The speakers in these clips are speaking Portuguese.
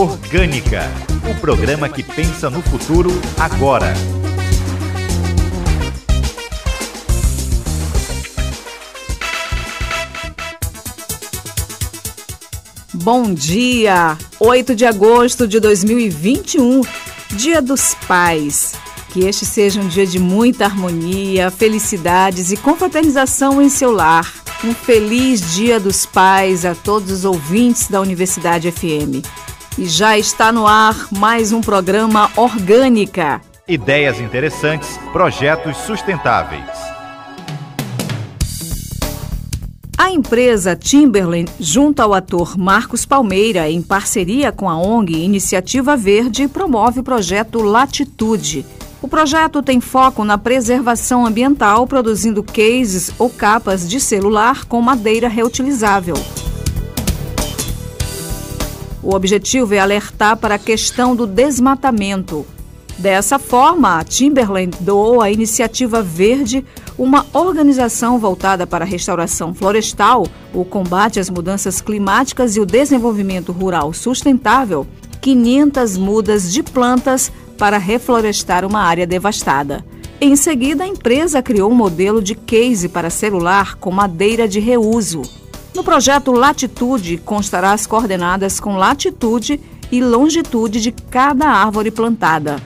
Orgânica, o programa que pensa no futuro agora. Bom dia! 8 de agosto de 2021, Dia dos Pais. Que este seja um dia de muita harmonia, felicidades e confraternização em seu lar. Um feliz Dia dos Pais a todos os ouvintes da Universidade FM. E já está no ar mais um programa Orgânica. Ideias interessantes, projetos sustentáveis. A empresa Timberland, junto ao ator Marcos Palmeira, em parceria com a ONG Iniciativa Verde, promove o projeto Latitude. O projeto tem foco na preservação ambiental, produzindo cases ou capas de celular com madeira reutilizável. O objetivo é alertar para a questão do desmatamento. Dessa forma, a Timberland doou à Iniciativa Verde uma organização voltada para a restauração florestal, o combate às mudanças climáticas e o desenvolvimento rural sustentável, 500 mudas de plantas para reflorestar uma área devastada. Em seguida, a empresa criou um modelo de case para celular com madeira de reuso. No projeto Latitude constará as coordenadas com latitude e longitude de cada árvore plantada.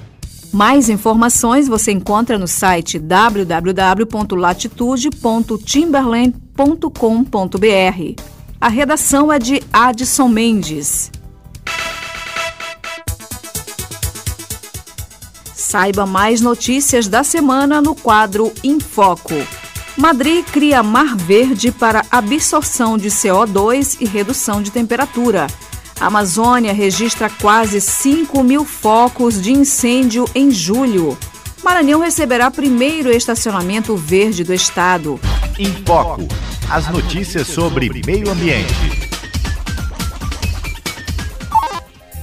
Mais informações você encontra no site www.latitude.timberland.com.br. A redação é de Adson Mendes. Saiba mais notícias da semana no quadro Em Foco. Madrid cria mar verde para absorção de CO2 e redução de temperatura. A Amazônia registra quase 5 mil focos de incêndio em julho. Maranhão receberá primeiro estacionamento verde do estado. Em Foco, as notícias sobre meio ambiente.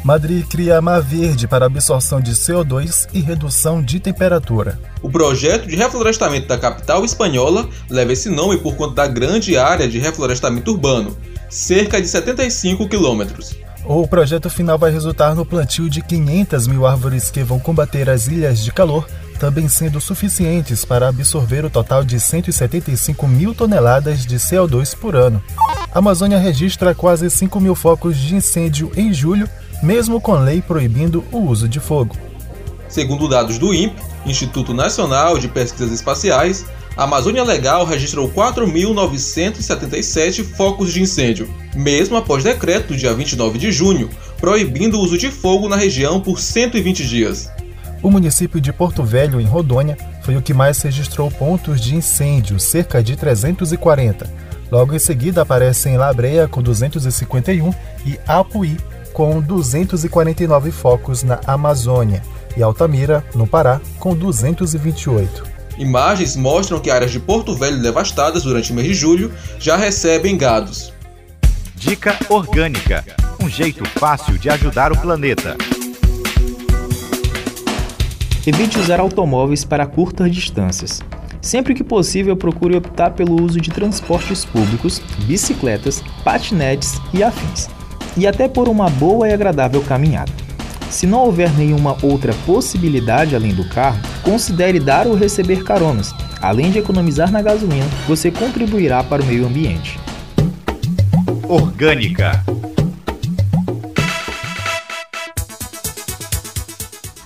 Madrid cria mar verde para absorção de CO2 e redução de temperatura. O projeto de reflorestamento da capital espanhola leva esse nome por conta da grande área de reflorestamento urbano, cerca de 75 quilômetros. O projeto final vai resultar no plantio de 500 mil árvores que vão combater as ilhas de calor, também sendo suficientes para absorver o total de 175 mil toneladas de CO2 por ano. A Amazônia registra quase 5 mil focos de incêndio em julho, mesmo com lei proibindo o uso de fogo. Segundo dados do INPE, Instituto Nacional de Pesquisas Espaciais, a Amazônia Legal registrou 4.977 focos de incêndio, mesmo após decreto do dia 29 de junho, proibindo o uso de fogo na região por 120 dias. O município de Porto Velho, em Rodônia, foi o que mais registrou pontos de incêndio, cerca de 340. Logo em seguida aparecem Labreia, com 251, e Apuí, com 249 focos na Amazônia, e Altamira, no Pará, com 228. Imagens mostram que áreas de Porto Velho devastadas durante o mês de julho já recebem gados. Dica Orgânica um jeito fácil de ajudar o planeta. Evite usar automóveis para curtas distâncias. Sempre que possível, procure optar pelo uso de transportes públicos, bicicletas, patinetes e afins, e até por uma boa e agradável caminhada. Se não houver nenhuma outra possibilidade além do carro, considere dar ou receber caronas. Além de economizar na gasolina, você contribuirá para o meio ambiente. Orgânica.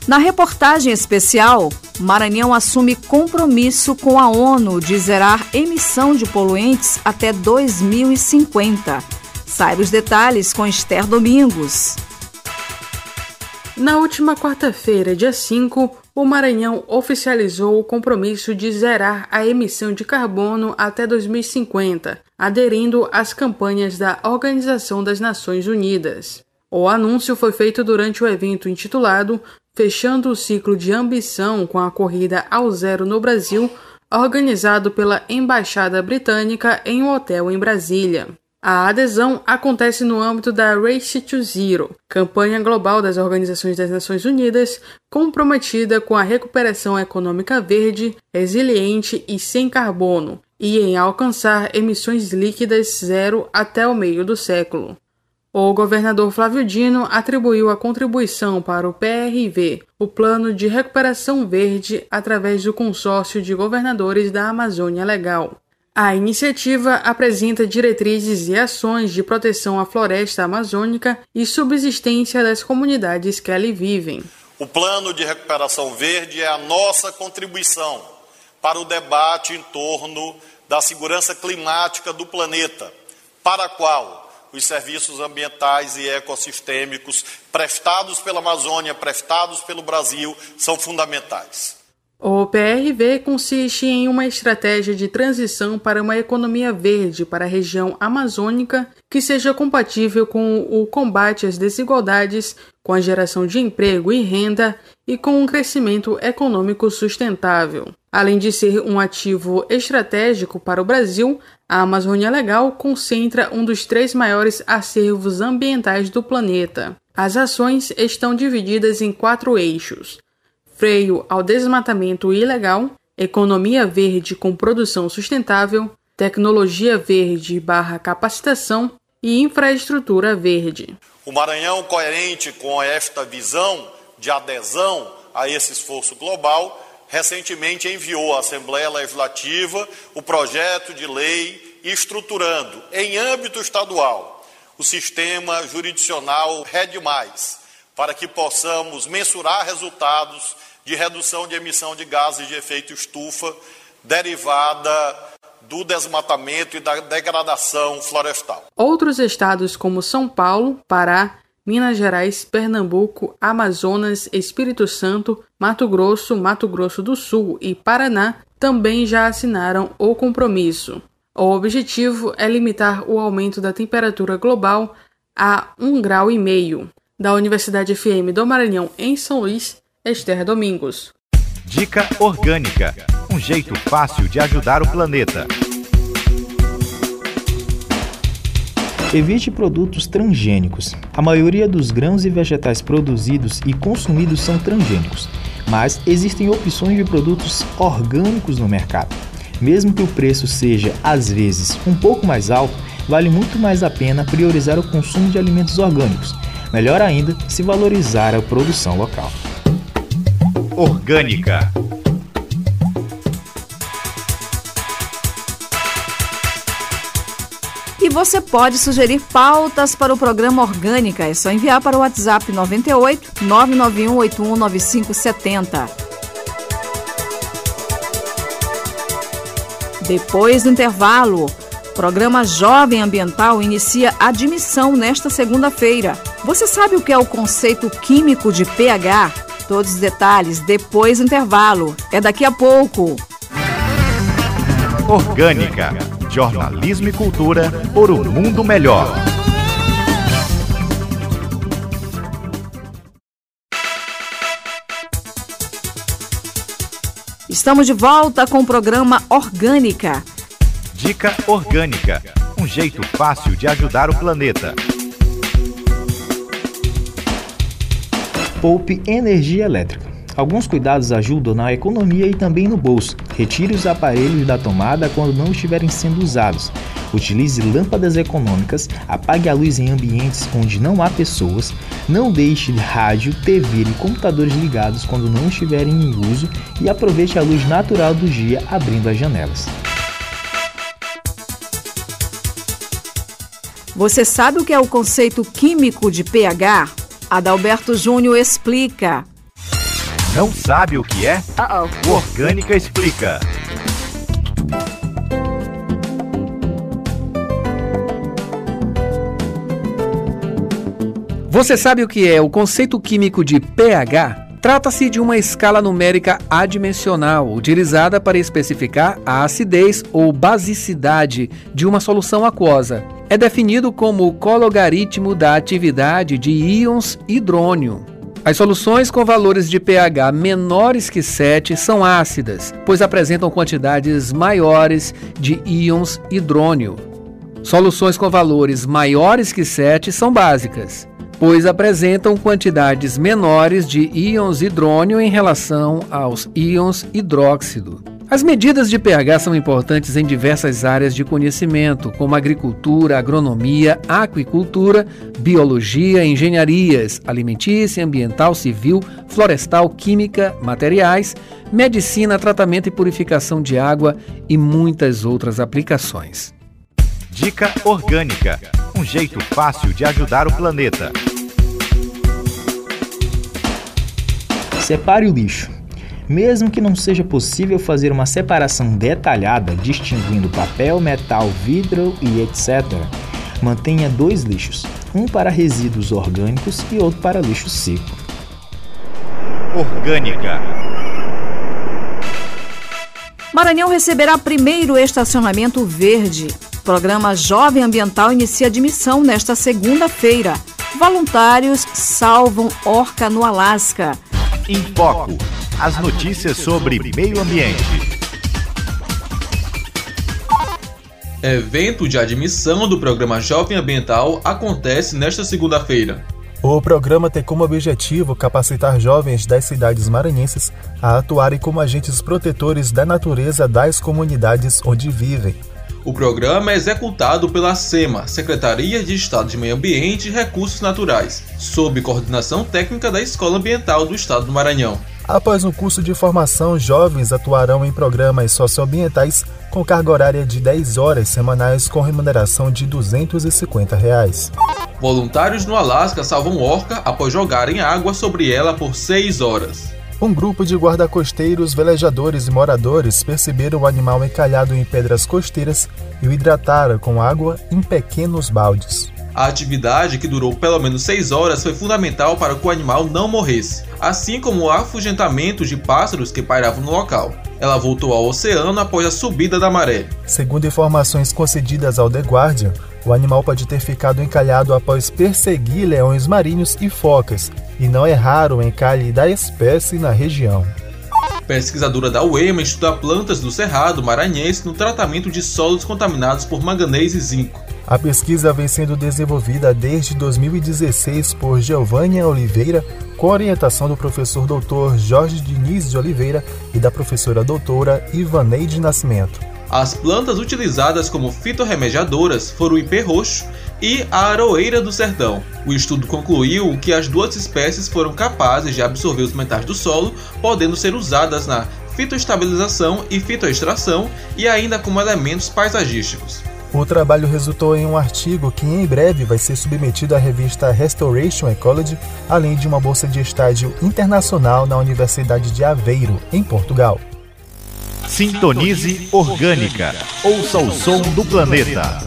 Na reportagem especial, Maranhão assume compromisso com a ONU de zerar emissão de poluentes até 2050. Saiba os detalhes com Esther Domingos. Na última quarta-feira, dia 5, o Maranhão oficializou o compromisso de zerar a emissão de carbono até 2050, aderindo às campanhas da Organização das Nações Unidas. O anúncio foi feito durante o evento intitulado Fechando o Ciclo de Ambição com a Corrida ao Zero no Brasil, organizado pela Embaixada Britânica em um hotel em Brasília. A adesão acontece no âmbito da Race to Zero, campanha global das Organizações das Nações Unidas comprometida com a recuperação econômica verde, resiliente e sem carbono, e em alcançar emissões líquidas zero até o meio do século. O governador Flávio Dino atribuiu a contribuição para o PRV, o Plano de Recuperação Verde, através do consórcio de governadores da Amazônia Legal. A iniciativa apresenta diretrizes e ações de proteção à floresta amazônica e subsistência das comunidades que ali vivem. O Plano de Recuperação Verde é a nossa contribuição para o debate em torno da segurança climática do planeta, para a qual os serviços ambientais e ecossistêmicos prestados pela Amazônia, prestados pelo Brasil, são fundamentais. O PRV consiste em uma estratégia de transição para uma economia verde para a região amazônica que seja compatível com o combate às desigualdades, com a geração de emprego e renda e com um crescimento econômico sustentável. Além de ser um ativo estratégico para o Brasil, a Amazônia Legal concentra um dos três maiores acervos ambientais do planeta. As ações estão divididas em quatro eixos: freio ao desmatamento ilegal, economia verde com produção sustentável, tecnologia verde barra capacitação e infraestrutura verde. O Maranhão, coerente com esta visão de adesão a esse esforço global, recentemente enviou à Assembleia Legislativa o projeto de lei estruturando, em âmbito estadual, o sistema jurisdicional RED+, para que possamos mensurar resultados de redução de emissão de gases de efeito estufa derivada do desmatamento e da degradação florestal. Outros estados como São Paulo, Pará, Minas Gerais, Pernambuco, Amazonas, Espírito Santo, Mato Grosso, Mato Grosso do Sul e Paraná também já assinaram o compromisso. O objetivo é limitar o aumento da temperatura global a 1,5 grau. Da Universidade FM do Maranhão, em São Luís, Esther Domingos. Dica Orgânica um jeito fácil de ajudar o planeta. Evite produtos transgênicos. A maioria dos grãos e vegetais produzidos e consumidos são transgênicos, mas existem opções de produtos orgânicos no mercado. Mesmo que o preço seja, às vezes, um pouco mais alto, vale muito mais a pena priorizar o consumo de alimentos orgânicos. Melhor ainda, se valorizar a produção local. Orgânica E você pode sugerir pautas para o programa Orgânica. É só enviar para o WhatsApp 98 991 819570. Depois do intervalo, o programa Jovem Ambiental inicia admissão nesta segunda-feira. Você sabe o que é o conceito químico de pH? Todos os detalhes depois do intervalo. É daqui a pouco. Orgânica jornalismo e cultura por um mundo melhor. Estamos de volta com o programa Orgânica. Dica Orgânica um jeito fácil de ajudar o planeta. Poupe energia elétrica. Alguns cuidados ajudam na economia e também no bolso. Retire os aparelhos da tomada quando não estiverem sendo usados. Utilize lâmpadas econômicas, apague a luz em ambientes onde não há pessoas, não deixe rádio, TV e computadores ligados quando não estiverem em uso e aproveite a luz natural do dia abrindo as janelas. Você sabe o que é o conceito químico de pH? Adalberto Júnior explica. Não sabe o que é? Uh -oh. O Orgânica explica. Você sabe o que é o conceito químico de pH? Trata-se de uma escala numérica adimensional utilizada para especificar a acidez ou basicidade de uma solução aquosa. É definido como o cologaritmo da atividade de íons hidrônio. As soluções com valores de pH menores que 7 são ácidas, pois apresentam quantidades maiores de íons hidrônio. Soluções com valores maiores que 7 são básicas, pois apresentam quantidades menores de íons hidrônio em relação aos íons hidróxido. As medidas de pH são importantes em diversas áreas de conhecimento, como agricultura, agronomia, aquicultura, biologia, engenharias, alimentícia, ambiental, civil, florestal, química, materiais, medicina, tratamento e purificação de água e muitas outras aplicações. Dica Orgânica um jeito fácil de ajudar o planeta. Separe o lixo. Mesmo que não seja possível fazer uma separação detalhada, distinguindo papel, metal, vidro e etc., mantenha dois lixos, um para resíduos orgânicos e outro para lixo seco. Orgânica. Maranhão receberá primeiro estacionamento verde. O programa Jovem Ambiental inicia admissão nesta segunda-feira. Voluntários salvam orca no Alasca. Em Foco as notícias sobre meio ambiente. Evento de admissão do programa Jovem Ambiental acontece nesta segunda-feira. O programa tem como objetivo capacitar jovens das cidades maranhenses a atuarem como agentes protetores da natureza das comunidades onde vivem. O programa é executado pela SEMA, Secretaria de Estado de Meio Ambiente e Recursos Naturais, sob coordenação técnica da Escola Ambiental do Estado do Maranhão. Após um curso de formação, jovens atuarão em programas socioambientais com carga horária de 10 horas semanais com remuneração de 250 reais. Voluntários no Alasca salvam orca após jogarem água sobre ela por 6 horas. Um grupo de guarda-costeiros, velejadores e moradores perceberam o animal encalhado em pedras costeiras e o hidrataram com água em pequenos baldes. A atividade, que durou pelo menos 6 horas, foi fundamental para que o animal não morresse, assim como o afugentamento de pássaros que pairavam no local. Ela voltou ao oceano após a subida da maré. Segundo informações concedidas ao The Guardian, o animal pode ter ficado encalhado após perseguir leões marinhos e focas, e não é raro o encalhe da espécie na região. Pesquisadora da UEMA estuda plantas do Cerrado maranhense no tratamento de solos contaminados por manganês e zinco. A pesquisa vem sendo desenvolvida desde 2016 por Giovânia Oliveira, com orientação do professor doutor Jorge Diniz de Oliveira e da professora doutora Ivaneide Nascimento. As plantas utilizadas como fitorremediadoras foram o ipê roxo e a aroeira do sertão. O estudo concluiu que as duas espécies foram capazes de absorver os metais do solo, podendo ser usadas na fitoestabilização e fitoextração e ainda como elementos paisagísticos. O trabalho resultou em um artigo que em breve vai ser submetido à revista Restoration Ecology, além de uma bolsa de estágio internacional na Universidade de Aveiro, em Portugal. Sintonize Orgânica. Ouça o som do planeta.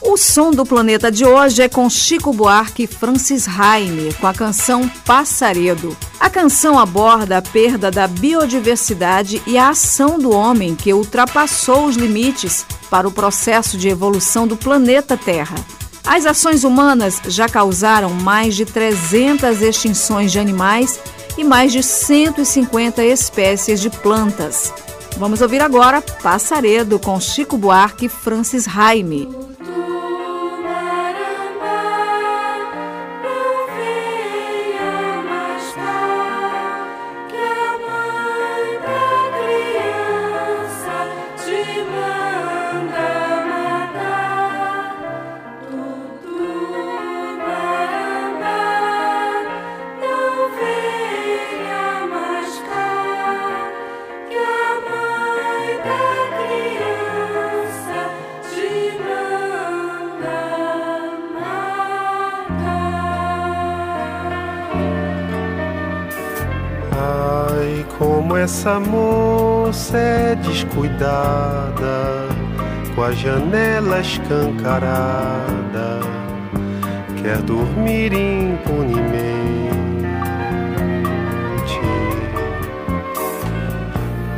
O som do planeta de hoje é com Chico Buarque e Francis Raime, com a canção Passaredo. A canção aborda a perda da biodiversidade e a ação do homem que ultrapassou os limites para o processo de evolução do planeta Terra. As ações humanas já causaram mais de 300 extinções de animais e mais de 150 espécies de plantas. Vamos ouvir agora Passaredo com Chico Buarque e Francis Raime. Essa moça é descuidada, com a janela escancarada, quer dormir impunemente.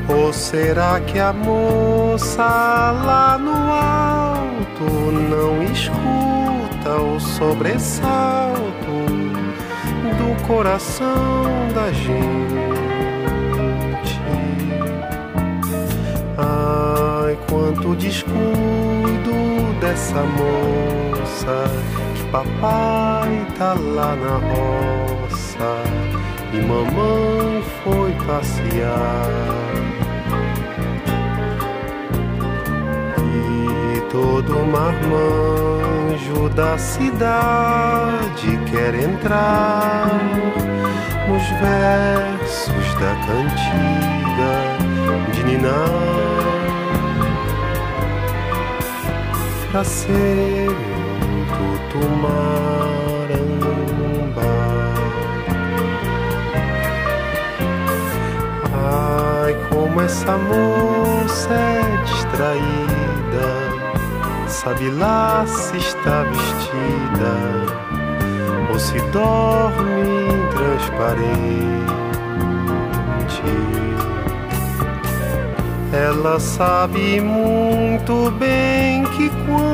Ou será que a moça lá no alto não escuta o sobressalto do coração da gente? Quanto descuido dessa moça que papai tá lá na roça e mamãe foi passear. E todo marmanjo da cidade quer entrar nos versos da cantiga de Ninar. Um tutumaramba. Ai, como essa moça é distraída. Sabe lá se está vestida Ou se dorme transparente. Ela sabe muito bem que quando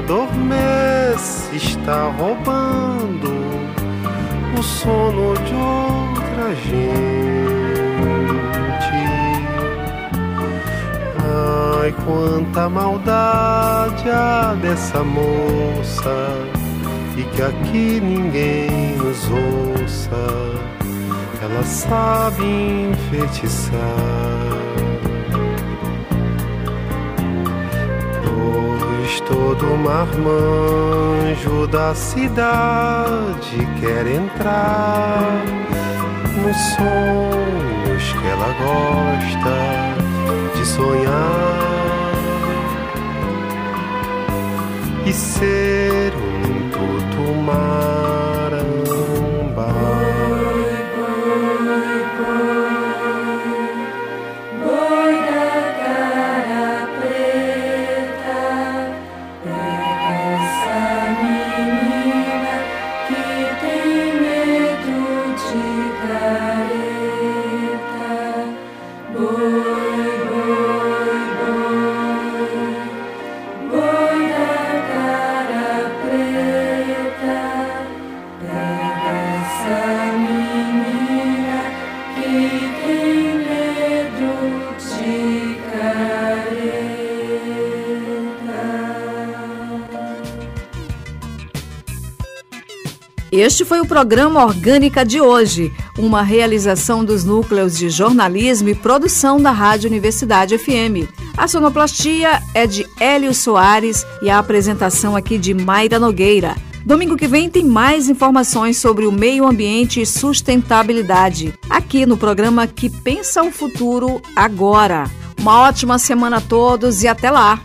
adormece está roubando o sono de outra gente. Ai, quanta maldade há dessa moça e que aqui ninguém nos ouça ela sabe enfeitiçar. Todo marmanjo da cidade quer entrar nos sonhos que ela gosta de sonhar e ser um tutumar. Este foi o programa Orgânica de hoje, uma realização dos núcleos de jornalismo e produção da Rádio Universidade FM. A sonoplastia é de Hélio Soares e a apresentação aqui de Mayra Nogueira. Domingo que vem tem mais informações sobre o meio ambiente e sustentabilidade, aqui no programa Que Pensa o Futuro Agora. Uma ótima semana a todos e até lá!